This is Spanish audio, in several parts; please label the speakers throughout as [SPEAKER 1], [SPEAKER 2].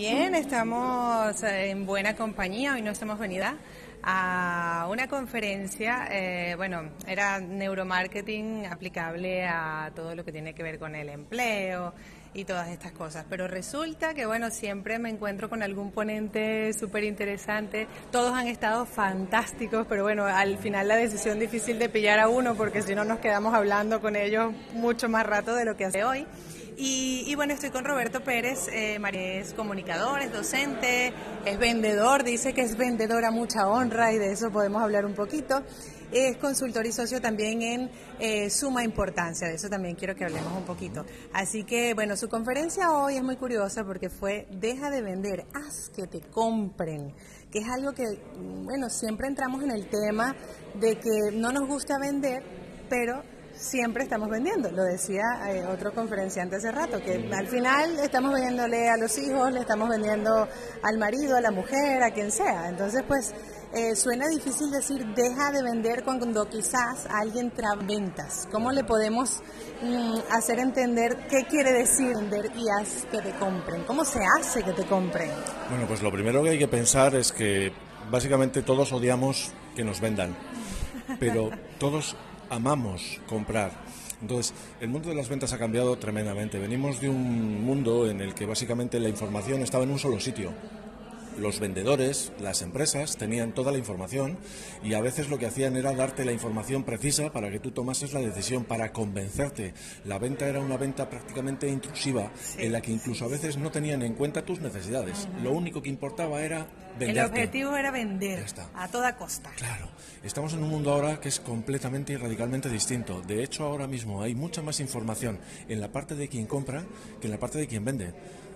[SPEAKER 1] Bien, estamos en buena compañía. Hoy nos hemos venido a una conferencia, eh, bueno, era neuromarketing aplicable a todo lo que tiene que ver con el empleo y todas estas cosas. Pero resulta que, bueno, siempre me encuentro con algún ponente súper interesante. Todos han estado fantásticos, pero bueno, al final la decisión difícil de pillar a uno, porque si no nos quedamos hablando con ellos mucho más rato de lo que hace hoy. Y, bueno, estoy con Roberto Pérez, eh, es comunicador, es docente, es vendedor, dice que es vendedor a mucha honra y de eso podemos hablar un poquito. Es consultor y socio también en eh, Suma Importancia, de eso también quiero que hablemos un poquito. Así que bueno, su conferencia hoy es muy curiosa porque fue Deja de vender, haz que te compren, que es algo que, bueno, siempre entramos en el tema de que no nos gusta vender, pero siempre estamos vendiendo. Lo decía eh, otro conferenciante hace rato, que al final estamos vendiéndole a los hijos, le estamos vendiendo al marido, a la mujer, a quien sea. Entonces, pues eh, suena difícil decir deja de vender cuando quizás alguien trae ventas. ¿Cómo le podemos mm, hacer entender qué quiere decir vender y haz que te compren? ¿Cómo se hace que te compren?
[SPEAKER 2] Bueno, pues lo primero que hay que pensar es que básicamente todos odiamos que nos vendan, pero todos amamos comprar. Entonces, el mundo de las ventas ha cambiado tremendamente. Venimos de un mundo en el que básicamente la información estaba en un solo sitio los vendedores, las empresas, tenían toda la información y a veces lo que hacían era darte la información precisa para que tú tomases la decisión, para convencerte. La venta era una venta prácticamente intrusiva, en la que incluso a veces no tenían en cuenta tus necesidades. Lo único que importaba era vender.
[SPEAKER 1] El objetivo era vender a toda costa.
[SPEAKER 2] Claro. Estamos en un mundo ahora que es completamente y radicalmente distinto. De hecho, ahora mismo hay mucha más información en la parte de quien compra que en la parte de quien vende.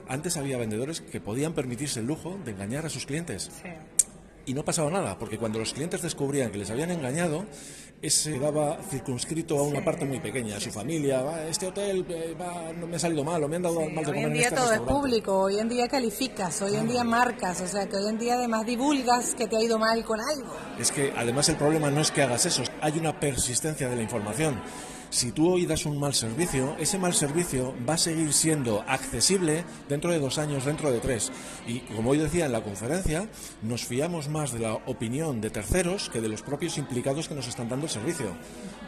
[SPEAKER 2] Antes había vendedores que podían permitirse el lujo de engañar a sus clientes. Y no pasaba nada, porque cuando los clientes descubrían que les habían engañado, ese daba circunscrito a una parte muy pequeña, a su familia, este hotel eh, no me ha salido mal, o me han dado mal de comer
[SPEAKER 1] Hoy en día
[SPEAKER 2] este
[SPEAKER 1] todo es público, hoy en día calificas, hoy en día marcas, o sea que hoy en día además divulgas que te ha ido mal con algo.
[SPEAKER 2] Es que además el problema no es que hagas eso, hay una persistencia de la información si tú hoy das un mal servicio, ese mal servicio va a seguir siendo accesible dentro de dos años, dentro de tres. Y como hoy decía en la conferencia, nos fiamos más de la opinión de terceros que de los propios implicados que nos están dando el servicio.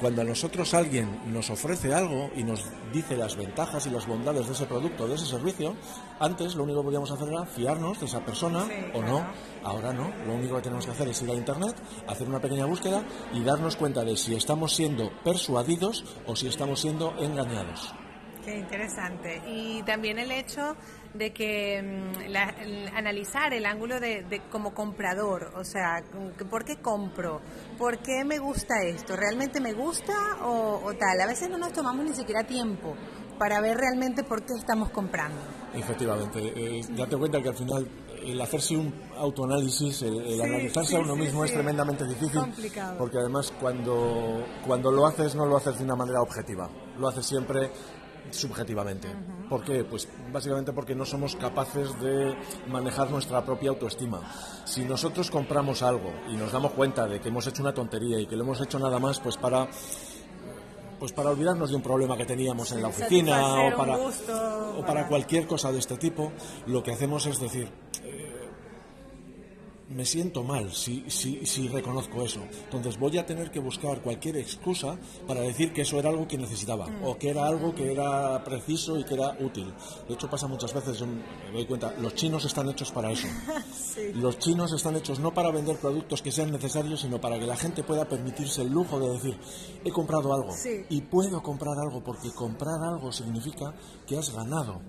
[SPEAKER 2] Cuando a nosotros alguien nos ofrece algo y nos dice las ventajas y las bondades de ese producto, de ese servicio, antes lo único que podíamos hacer era fiarnos de esa persona o no. Ahora no, lo único que tenemos que hacer es ir a Internet, hacer una pequeña búsqueda y darnos cuenta de si estamos siendo persuadidos o si estamos siendo engañados.
[SPEAKER 1] Qué interesante. Y también el hecho de que mm, analizar el ángulo de, como comprador, o sea, ¿por qué compro? ¿Por qué me gusta esto? ¿Realmente me gusta o, tal? A veces no nos tomamos ni siquiera tiempo para ver realmente por qué estamos comprando.
[SPEAKER 2] Efectivamente, eh, date cuenta que al final el hacerse un autoanálisis, el, analizarse a uno mismo es tremendamente difícil, porque además cuando, cuando lo haces no lo haces de una manera objetiva, lo haces siempre subjetivamente. ¿Por qué? Pues básicamente porque no somos capaces de manejar nuestra propia autoestima. Si nosotros compramos algo y nos damos cuenta de que hemos hecho una tontería y que lo hemos hecho nada más pues para pues para olvidarnos de un problema que teníamos en la oficina o para, o para cualquier cosa de este tipo, lo que hacemos es decir, me siento mal si, si, si, reconozco eso. Entonces voy a tener que buscar cualquier excusa para decir que eso era algo que necesitaba mm. o que era algo que era preciso y que era útil. De hecho pasa muchas veces, yo me doy cuenta, los chinos están hechos para eso. Los chinos están hechos no para vender productos que sean necesarios, sino para que la gente pueda permitirse el lujo de decir, he comprado algo y puedo comprar algo porque comprar algo significa que has ganado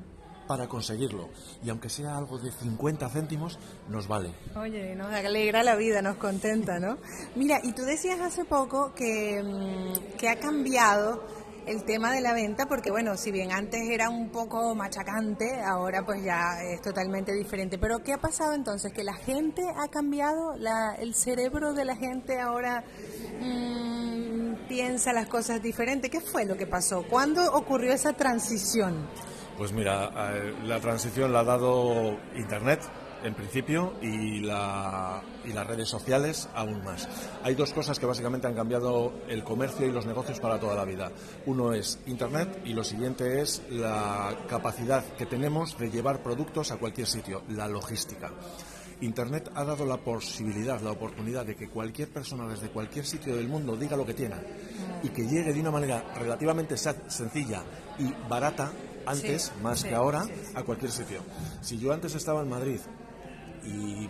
[SPEAKER 2] para conseguirlo. Y aunque sea algo de 50 céntimos, nos vale.
[SPEAKER 1] Oye, nos alegra la vida, nos contenta, ¿no? Mira, y tú decías hace poco que, mm, que ha cambiado el tema de la venta, porque bueno, si bien antes era un poco machacante, ahora pues ya es totalmente diferente. Pero ¿qué ha pasado entonces? ¿Que la gente ha cambiado? La, ¿El cerebro de la gente ahora mm, piensa las cosas diferentes? ¿Qué fue lo que pasó? ¿Cuándo ocurrió esa transición?
[SPEAKER 2] Pues mira, la transición la ha dado Internet, en principio, y, la, y las redes sociales aún más. Hay dos cosas que básicamente han cambiado el comercio y los negocios para toda la vida. Uno es Internet y lo siguiente es la capacidad que tenemos de llevar productos a cualquier sitio, la logística. Internet ha dado la posibilidad, la oportunidad de que cualquier persona desde cualquier sitio del mundo diga lo que tiene y que llegue de una manera relativamente sencilla y barata antes, más que ahora, a cualquier sitio. Si yo antes estaba en Madrid y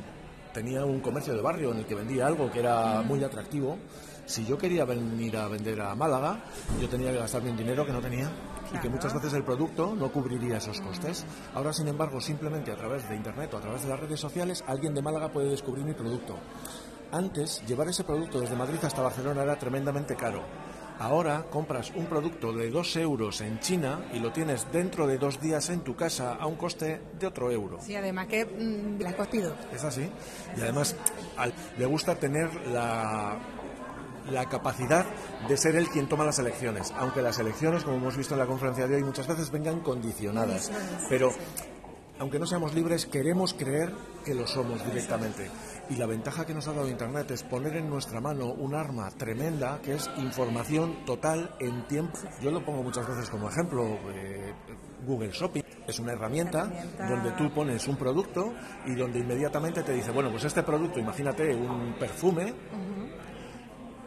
[SPEAKER 2] tenía un comercio de barrio en el que vendía algo que era muy atractivo, si yo quería venir a vender a Málaga, yo tenía que gastarme un dinero que no tenía y que muchas veces el producto no cubriría esos costes. Ahora, sin embargo, simplemente a través de Internet o a través de las redes sociales, alguien de Málaga puede descubrir mi producto. Antes, llevar ese producto desde Madrid hasta Barcelona era tremendamente caro. Ahora compras un producto de 2 euros en China y lo tienes dentro de dos días en tu casa a un coste de otro euro.
[SPEAKER 1] Sí, además que mm, la has costido.
[SPEAKER 2] Es así. Y además le gusta tener la, la capacidad de ser él quien toma las elecciones, aunque las elecciones, como hemos visto en la conferencia de hoy, muchas veces vengan condicionadas. Pero aunque no seamos libres, queremos creer que lo somos directamente. Y la ventaja que nos ha dado Internet es poner en nuestra mano un arma tremenda que es información total en tiempo. Yo lo pongo muchas veces como ejemplo. Eh, Google Shopping es una herramienta, donde tú pones un producto y donde inmediatamente te dice, bueno, pues este producto, imagínate un perfume,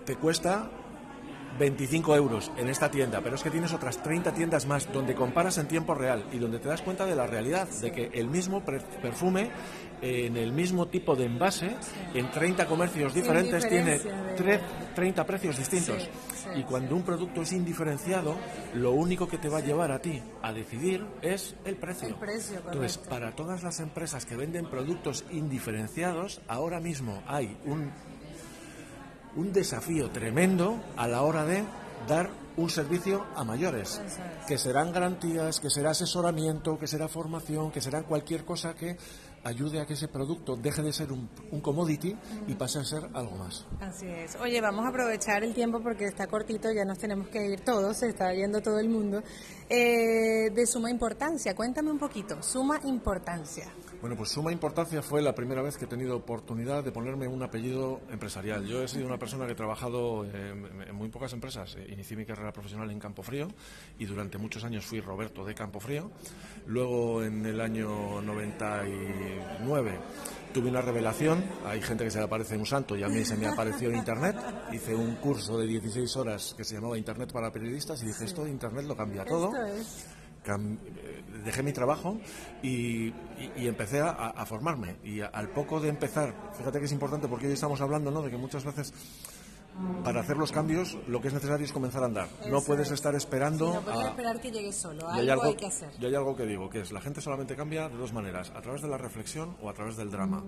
[SPEAKER 2] te cuesta 25 euros en esta tienda, pero es que tienes otras 30 tiendas más donde comparas en tiempo real y donde te das cuenta de la realidad, de que el mismo perfume en el mismo tipo de envase, en 30 comercios diferentes, tiene 30 precios distintos. y cuando un producto es indiferenciado, lo único que te va a llevar a ti a decidir es el precio.
[SPEAKER 1] El precio
[SPEAKER 2] Entonces, para todas las empresas que venden productos indiferenciados, ahora mismo hay un un desafío tremendo a la hora de dar un servicio a mayores, que serán garantías, que será asesoramiento, que será formación, que será cualquier cosa que ayude a que ese producto deje de ser un, commodity y pase a ser algo más.
[SPEAKER 1] Así es. Oye, vamos a aprovechar el tiempo porque está cortito, ya nos tenemos que ir todos, se está yendo todo el mundo. Eh, de suma importancia, cuéntame un poquito, suma importancia.
[SPEAKER 2] Bueno, pues suma importancia fue la primera vez que he tenido oportunidad de ponerme un apellido empresarial. Yo he sido una persona que he trabajado en, muy pocas empresas. Inicié mi carrera profesional en Campofrío y durante muchos años fui Roberto de Campofrío. Luego, en el año 99, tuve una revelación. Hay gente que se le aparece un santo y a mí se me apareció Internet. Hice un curso de 16 horas que se llamaba Internet para periodistas y dije, esto de Internet lo cambia todo. Eh, dejé mi trabajo y, empecé a, formarme. Y al poco de empezar, fíjate que es importante porque hoy estamos hablando ¿no? de que muchas veces para hacer los cambios lo que es necesario es comenzar a andar. no puedes estar esperando.
[SPEAKER 1] no puedes esperar que llegue solo. Algo hay, que hacer.
[SPEAKER 2] Y hay algo que digo, que es la gente solamente cambia de dos maneras, a través de la reflexión o a través del drama.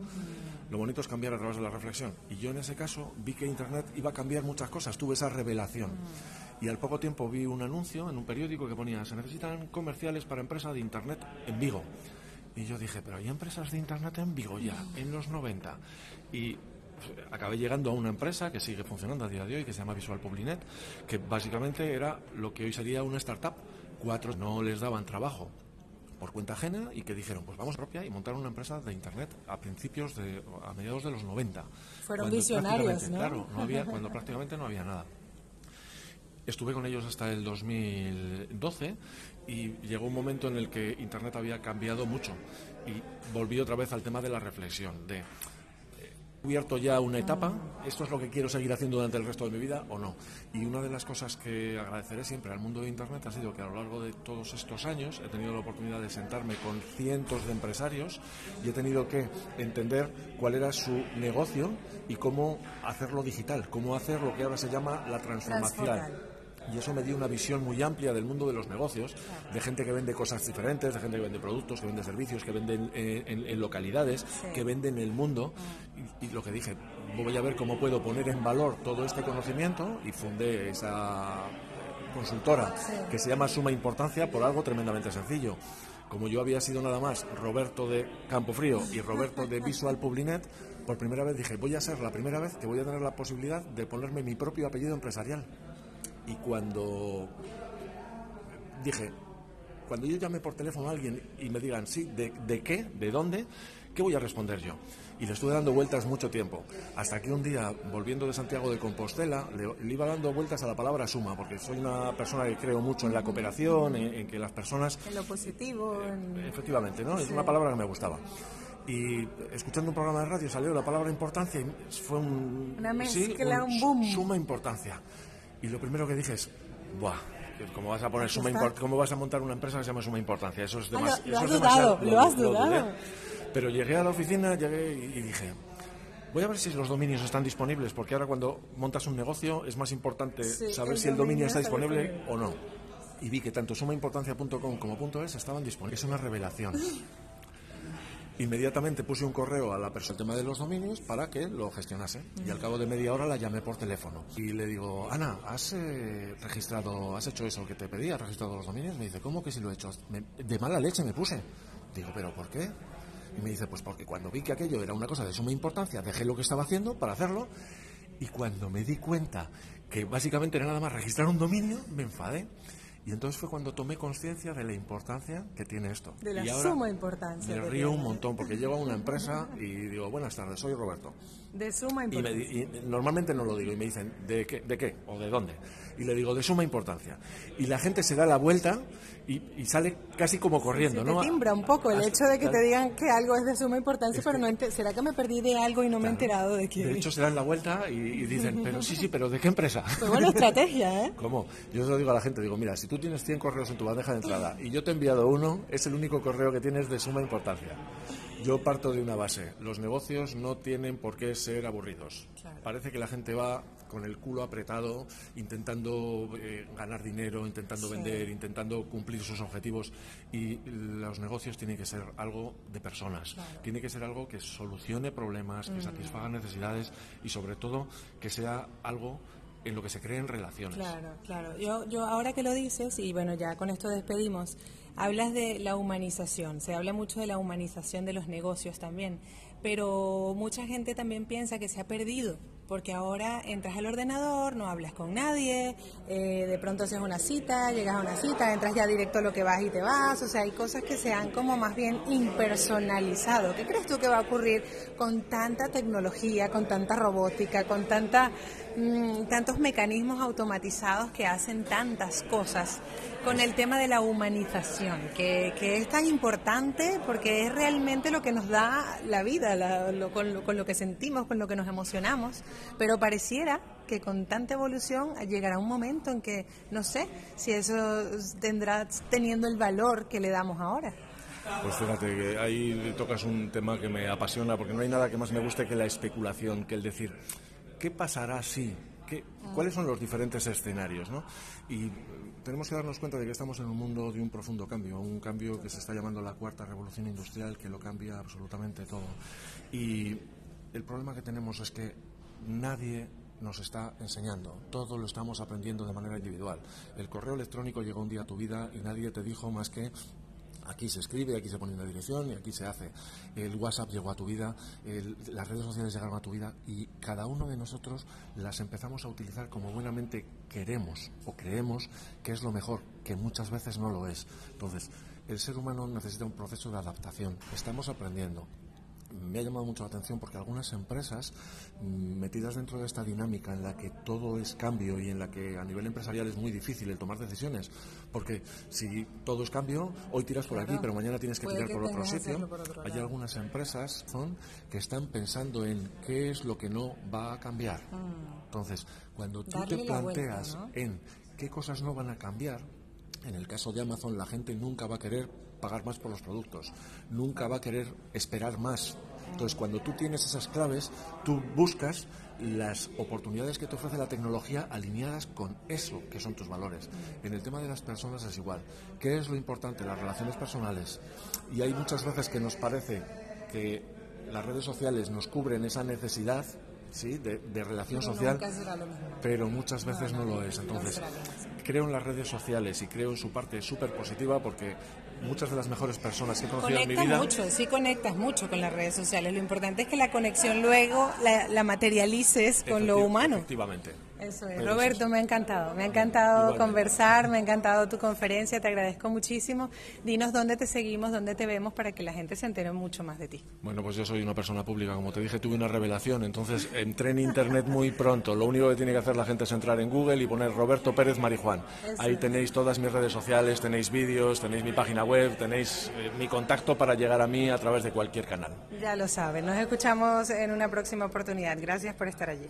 [SPEAKER 2] Lo bonito es cambiar a través de la reflexión. Y yo en ese caso vi que Internet iba a cambiar muchas cosas. Tuve esa revelación. Y al poco tiempo vi un anuncio en un periódico que ponía, se necesitan comerciales para empresas de Internet en Vigo. Y yo dije, pero hay empresas de Internet en Vigo ya, en los 90. Y acabé llegando a una empresa que sigue funcionando a día de hoy, que se llama Visual Publinet, que básicamente era lo que hoy sería una startup. Cuatro no les daban trabajo por cuenta ajena y que dijeron, pues vamos propia y montar una empresa de Internet a principios de, a mediados de los 90.
[SPEAKER 1] Fueron visionarios, ¿no?
[SPEAKER 2] Claro, no había, cuando prácticamente no había nada. Estuve con ellos hasta el 2012 y llegó un momento en el que Internet había cambiado mucho y volví otra vez al tema de la reflexión, de cubierto ya una etapa, esto es lo que quiero seguir haciendo durante el resto de mi vida o no. Y una de las cosas que agradeceré siempre al mundo de Internet ha sido que a lo largo de todos estos años he tenido la oportunidad de sentarme con cientos de empresarios y he tenido que entender cuál era su negocio y cómo hacerlo digital, cómo hacer lo que ahora se llama la transformación y eso me dio una visión muy amplia del mundo de los negocios, de gente que vende cosas diferentes, de gente que vende productos, que vende servicios, que vende en, localidades, que vende en el mundo. Y, lo que dije, voy a ver cómo puedo poner en valor todo este conocimiento y fundé esa consultora que se llama Suma Importancia por algo tremendamente sencillo. Como yo había sido nada más Roberto de Campofrío y Roberto de Visual Publinet, por primera vez dije, voy a ser la primera vez que voy a tener la posibilidad de ponerme mi propio apellido empresarial. Y cuando dije, cuando yo llame por teléfono a alguien y me digan, sí, ¿de, qué? ¿De dónde? ¿qué voy a responder yo? Y le estuve dando vueltas mucho tiempo, hasta que un día, volviendo de Santiago de Compostela, le, iba dando vueltas a la palabra suma, porque soy una persona que creo mucho en la cooperación, en, que las personas...
[SPEAKER 1] En lo positivo.
[SPEAKER 2] Efectivamente, ¿no? Es una palabra que me gustaba y escuchando un programa de radio salió la palabra importancia y fue un...
[SPEAKER 1] Una mezcla, un, boom.
[SPEAKER 2] Suma importancia. Y lo primero que dije es, ¡buah! ¿Cómo vas a poner suma ¿Cómo vas a montar una empresa que se llama suma importancia? Eso es,
[SPEAKER 1] ah,
[SPEAKER 2] demasiado.
[SPEAKER 1] lo, has dudado, lo, has dudado.
[SPEAKER 2] Pero llegué a la oficina llegué y dije, Voy a ver si los dominios están disponibles, porque ahora cuando montas un negocio es más importante saber si el dominio está disponible, o no. Y vi que tanto sumaimportancia.com como .es estaban disponibles. Es una revelación. Inmediatamente puse un correo a la persona del tema de los dominios para que lo gestionase. Y al cabo de media hora la llamé por teléfono. Y le digo, Ana, ¿has eh, registrado, has hecho eso que te pedí? ¿Has registrado los dominios? Me dice, ¿cómo que si lo he hecho? de mala leche me puse. Digo, ¿pero por qué? Y me dice, pues porque cuando vi que aquello era una cosa de suma importancia, dejé lo que estaba haciendo para hacerlo. Y cuando me di cuenta que básicamente era nada más registrar un dominio, me enfadé. Y entonces fue cuando tomé conciencia de la importancia que tiene esto.
[SPEAKER 1] De la
[SPEAKER 2] y
[SPEAKER 1] suma importancia.
[SPEAKER 2] Me río un montón porque llego a una empresa y digo, buenas tardes, soy Roberto.
[SPEAKER 1] De suma importancia.
[SPEAKER 2] Y, normalmente no lo digo y me dicen, ¿de qué, ¿de qué? ¿O de dónde? Y le digo, de suma importancia. Y la gente se da la vuelta y, sale casi como corriendo, ¿no?
[SPEAKER 1] Te timbra un poco el hecho de que te digan que algo es de suma importancia, pero no ¿será que me perdí de algo y no me he enterado de qué?
[SPEAKER 2] De hecho, se dan la vuelta y, dicen, pero sí, sí, pero ¿de qué empresa?
[SPEAKER 1] Pues buena estrategia, ¿eh?
[SPEAKER 2] ¿Cómo? Yo se lo digo a la gente, digo, mira, si tú tienes 100 correos en tu bandeja de entrada y yo te he enviado uno, es el único correo que tienes de suma importancia. Yo parto de una base. Los negocios no tienen por qué ser aburridos. Parece que la gente va con el culo apretado, intentando eh, ganar dinero, intentando vender, intentando cumplir sus objetivos. Y los negocios tienen que ser algo de personas. Tiene que ser algo que solucione problemas, que mm. satisfaga necesidades y, sobre todo, que sea algo en lo que se creen relaciones.
[SPEAKER 1] Claro, claro. Yo, yo ahora que lo dices, y bueno, ya con esto despedimos, hablas de la humanización, se habla mucho de la humanización de los negocios también, pero mucha gente también piensa que se ha perdido porque ahora entras al ordenador, no hablas con nadie, eh, de pronto haces una cita, llegas a una cita, entras ya directo a lo que vas y te vas, o sea, hay cosas que se han como más bien impersonalizado. ¿Qué crees tú que va a ocurrir con tanta tecnología, con tanta robótica, con tanta, mm, tantos mecanismos automatizados que hacen tantas cosas? con el tema de la humanización, que, es tan importante porque es realmente lo que nos da la vida, con, lo, con, lo, que sentimos, con lo que nos emocionamos, pero pareciera que con tanta evolución llegará un momento en que no sé si eso tendrá teniendo el valor que le damos ahora.
[SPEAKER 2] Pues fíjate que ahí tocas un tema que me apasiona porque no hay nada que más me guste que la especulación, que el decir, ¿qué pasará si? ¿Qué, ¿Cuáles son los diferentes escenarios? ¿no? Y tenemos que darnos cuenta de que estamos en un mundo de un profundo cambio, un cambio que se está llamando la cuarta revolución industrial, que lo cambia absolutamente todo. Y el problema que tenemos es que nadie nos está enseñando, todo lo estamos aprendiendo de manera individual. El correo electrónico llegó un día a tu vida y nadie te dijo más que Aquí se escribe, aquí se pone una dirección y aquí se hace. El WhatsApp llegó a tu vida, las redes sociales llegaron a tu vida y cada uno de nosotros las empezamos a utilizar como buenamente queremos o creemos que es lo mejor, que muchas veces no lo es. Entonces, el ser humano necesita un proceso de adaptación. Estamos aprendiendo me ha llamado mucho la atención porque algunas empresas mm, metidas dentro de esta dinámica en la que todo es cambio y en la que a nivel empresarial es muy difícil el tomar decisiones, porque si todo es cambio, hoy tiras por aquí, pero mañana tienes que tirar por otro sitio. Hay algunas empresas son, que están pensando en qué es lo que no va a cambiar. Mm. Entonces, cuando tú te planteas en qué cosas no van a cambiar, en el caso de Amazon la gente nunca va a querer pagar más por los productos, nunca va a querer esperar más. Entonces, cuando tú tienes esas claves, tú buscas las oportunidades que te ofrece la tecnología alineadas con eso que son tus valores. En el tema de las personas es igual. ¿Qué es lo importante? Las relaciones personales. Y hay muchas veces que nos parece que las redes sociales nos cubren esa necesidad ¿sí? de, relación social, pero muchas veces no, lo es. Entonces, creo en las redes sociales y creo en su parte súper positiva porque muchas de las mejores personas que he conocido en mi vida.
[SPEAKER 1] mucho, sí conectas mucho con las redes sociales. Lo importante es que la conexión luego la, materialices con lo humano.
[SPEAKER 2] Efectivamente.
[SPEAKER 1] Eso es. Roberto, me ha encantado. Me ha encantado conversar, me ha encantado tu conferencia, te agradezco muchísimo. Dinos dónde te seguimos, dónde te vemos para que la gente se entere mucho más de ti.
[SPEAKER 2] Bueno, pues yo soy una persona pública, como te dije, tuve una revelación, entonces entré en Internet muy pronto. Lo único que tiene que hacer la gente es entrar en Google y poner Roberto Pérez Marijuán. Ahí tenéis todas mis redes sociales, tenéis vídeos, tenéis mi página web, tenéis eh, mi contacto para llegar a mí a través de cualquier canal.
[SPEAKER 1] Ya lo saben, nos escuchamos en una próxima oportunidad. Gracias por estar allí.